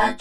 I'll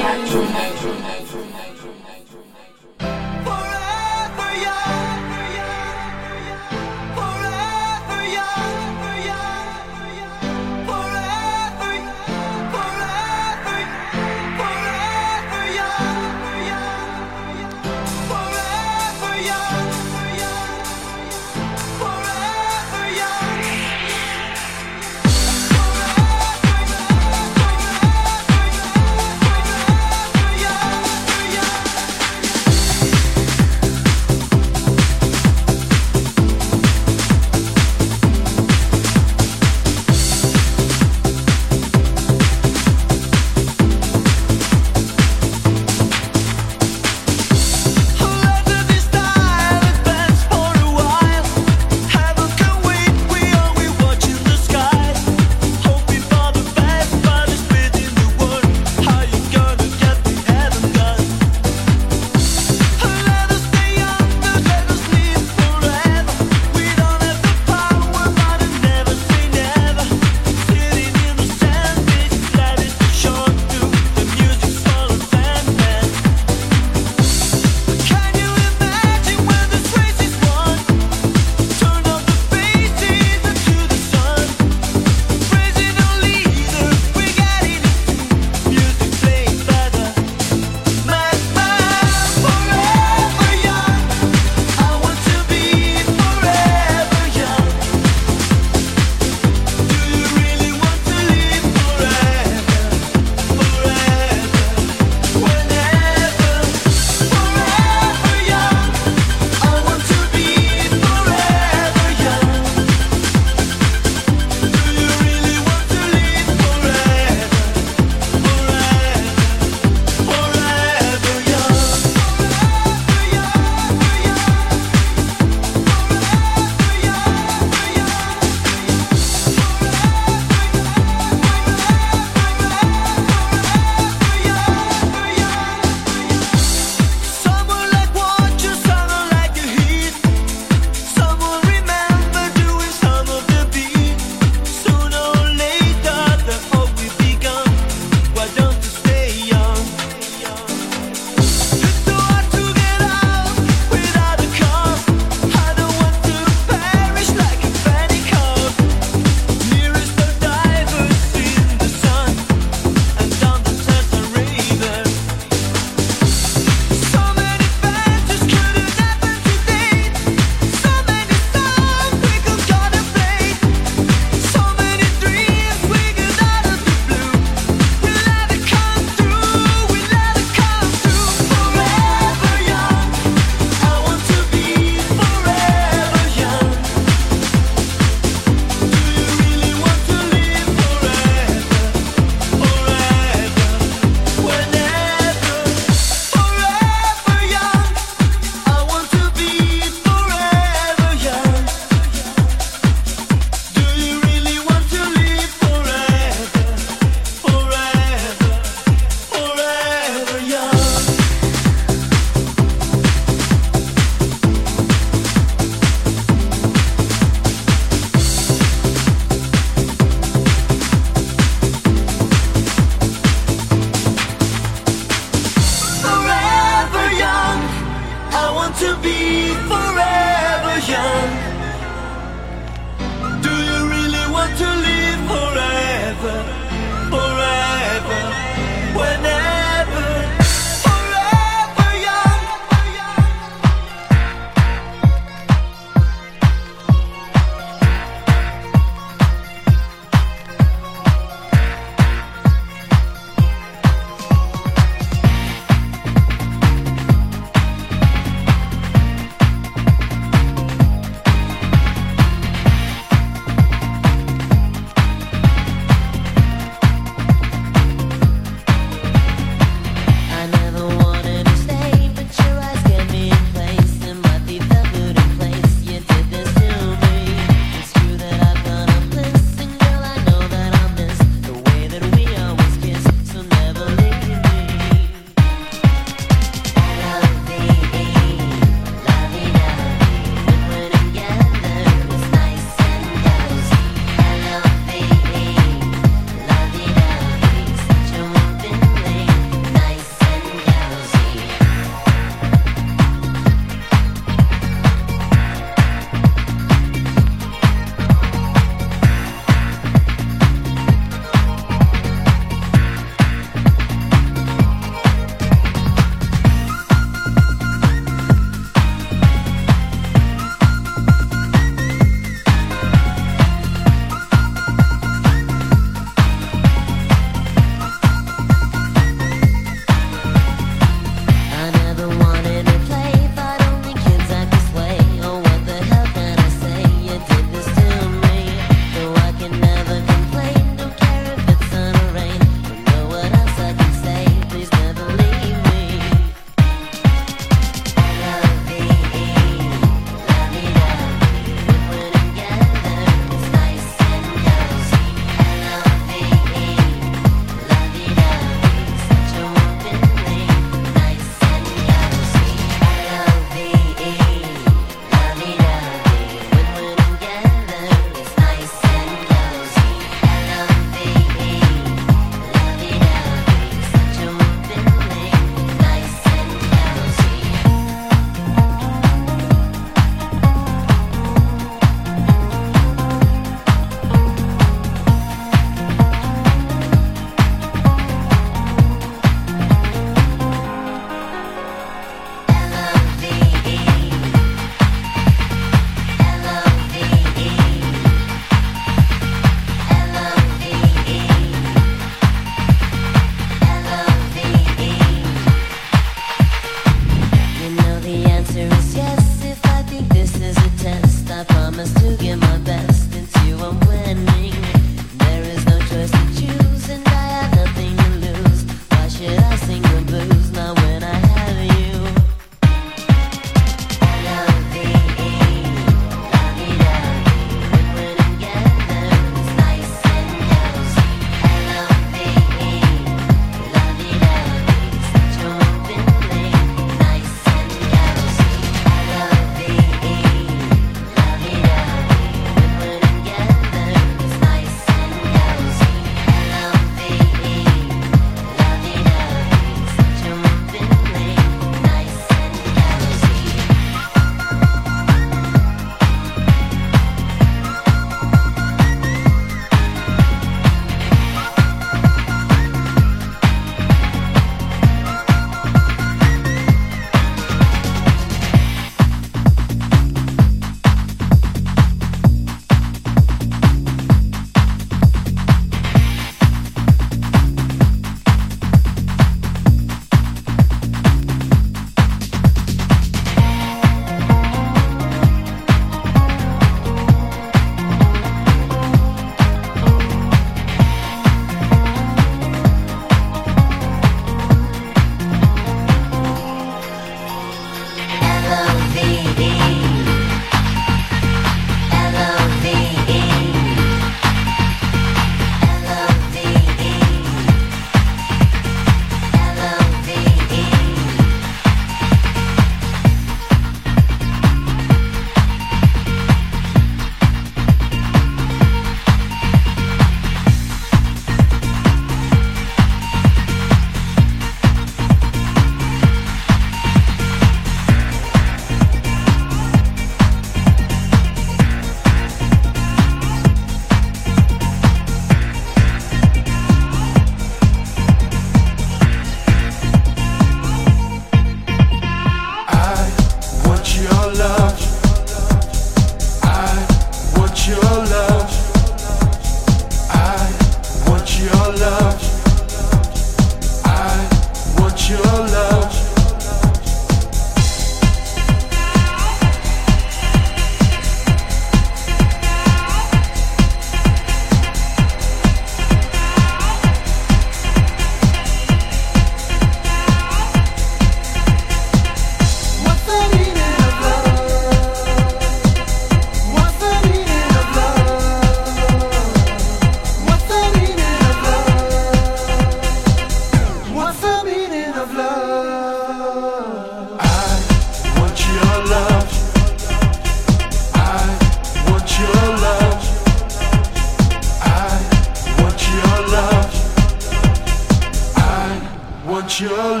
all